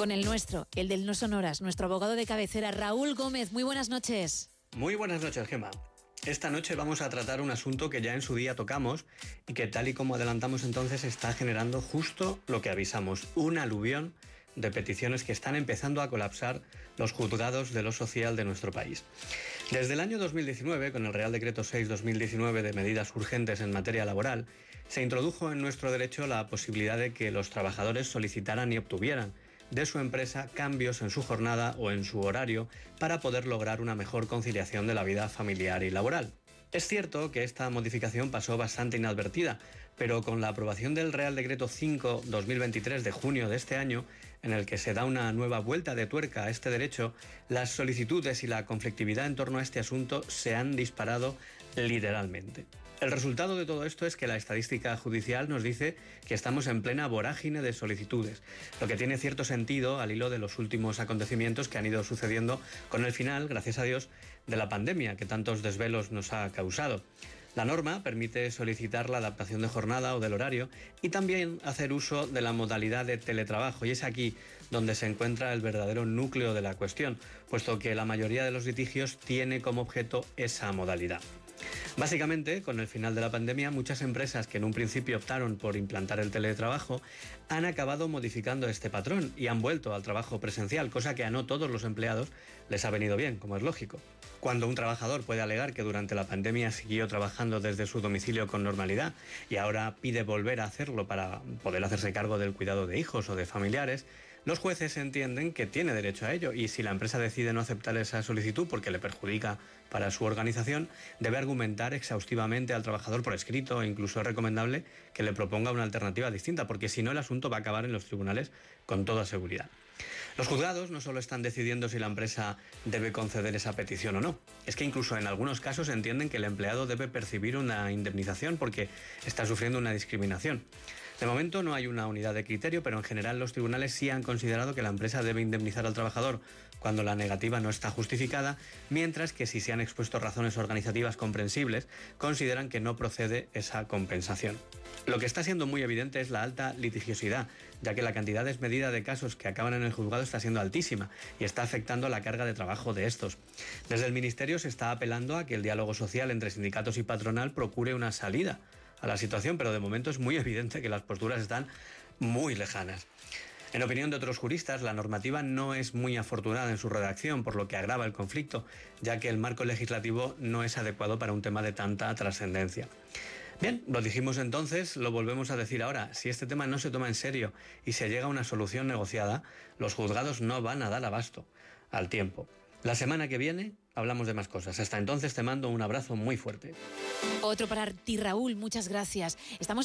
con el nuestro, el del No Sonoras, nuestro abogado de cabecera, Raúl Gómez. Muy buenas noches. Muy buenas noches, Gemma. Esta noche vamos a tratar un asunto que ya en su día tocamos y que tal y como adelantamos entonces está generando justo lo que avisamos, un aluvión de peticiones que están empezando a colapsar los juzgados de lo social de nuestro país. Desde el año 2019, con el Real Decreto 6-2019 de medidas urgentes en materia laboral, se introdujo en nuestro derecho la posibilidad de que los trabajadores solicitaran y obtuvieran de su empresa cambios en su jornada o en su horario para poder lograr una mejor conciliación de la vida familiar y laboral. Es cierto que esta modificación pasó bastante inadvertida, pero con la aprobación del Real Decreto 5-2023 de junio de este año, en el que se da una nueva vuelta de tuerca a este derecho, las solicitudes y la conflictividad en torno a este asunto se han disparado literalmente. El resultado de todo esto es que la estadística judicial nos dice que estamos en plena vorágine de solicitudes, lo que tiene cierto sentido al hilo de los últimos acontecimientos que han ido sucediendo con el final, gracias a Dios, de la pandemia que tantos desvelos nos ha causado. La norma permite solicitar la adaptación de jornada o del horario y también hacer uso de la modalidad de teletrabajo y es aquí donde se encuentra el verdadero núcleo de la cuestión, puesto que la mayoría de los litigios tiene como objeto esa modalidad. Básicamente, con el final de la pandemia, muchas empresas que en un principio optaron por implantar el teletrabajo han acabado modificando este patrón y han vuelto al trabajo presencial, cosa que a no todos los empleados les ha venido bien, como es lógico. Cuando un trabajador puede alegar que durante la pandemia siguió trabajando desde su domicilio con normalidad y ahora pide volver a hacerlo para poder hacerse cargo del cuidado de hijos o de familiares, los jueces entienden que tiene derecho a ello y si la empresa decide no aceptar esa solicitud porque le perjudica para su organización, debe argumentar exhaustivamente al trabajador por escrito e incluso es recomendable que le proponga una alternativa distinta porque si no el asunto va a acabar en los tribunales con toda seguridad. Los juzgados no solo están decidiendo si la empresa debe conceder esa petición o no, es que incluso en algunos casos entienden que el empleado debe percibir una indemnización porque está sufriendo una discriminación. De momento no hay una unidad de criterio, pero en general los tribunales sí han considerado que la empresa debe indemnizar al trabajador cuando la negativa no está justificada, mientras que si se han expuesto razones organizativas comprensibles, consideran que no procede esa compensación. Lo que está siendo muy evidente es la alta litigiosidad, ya que la cantidad desmedida de casos que acaban en el juzgado está siendo altísima y está afectando la carga de trabajo de estos. Desde el Ministerio se está apelando a que el diálogo social entre sindicatos y patronal procure una salida a la situación, pero de momento es muy evidente que las posturas están muy lejanas. En opinión de otros juristas, la normativa no es muy afortunada en su redacción, por lo que agrava el conflicto, ya que el marco legislativo no es adecuado para un tema de tanta trascendencia. Bien, lo dijimos entonces, lo volvemos a decir ahora. Si este tema no se toma en serio y se llega a una solución negociada, los juzgados no van a dar abasto al tiempo. La semana que viene hablamos de más cosas. Hasta entonces te mando un abrazo muy fuerte. Otro para ti, Raúl. Muchas gracias. Estamos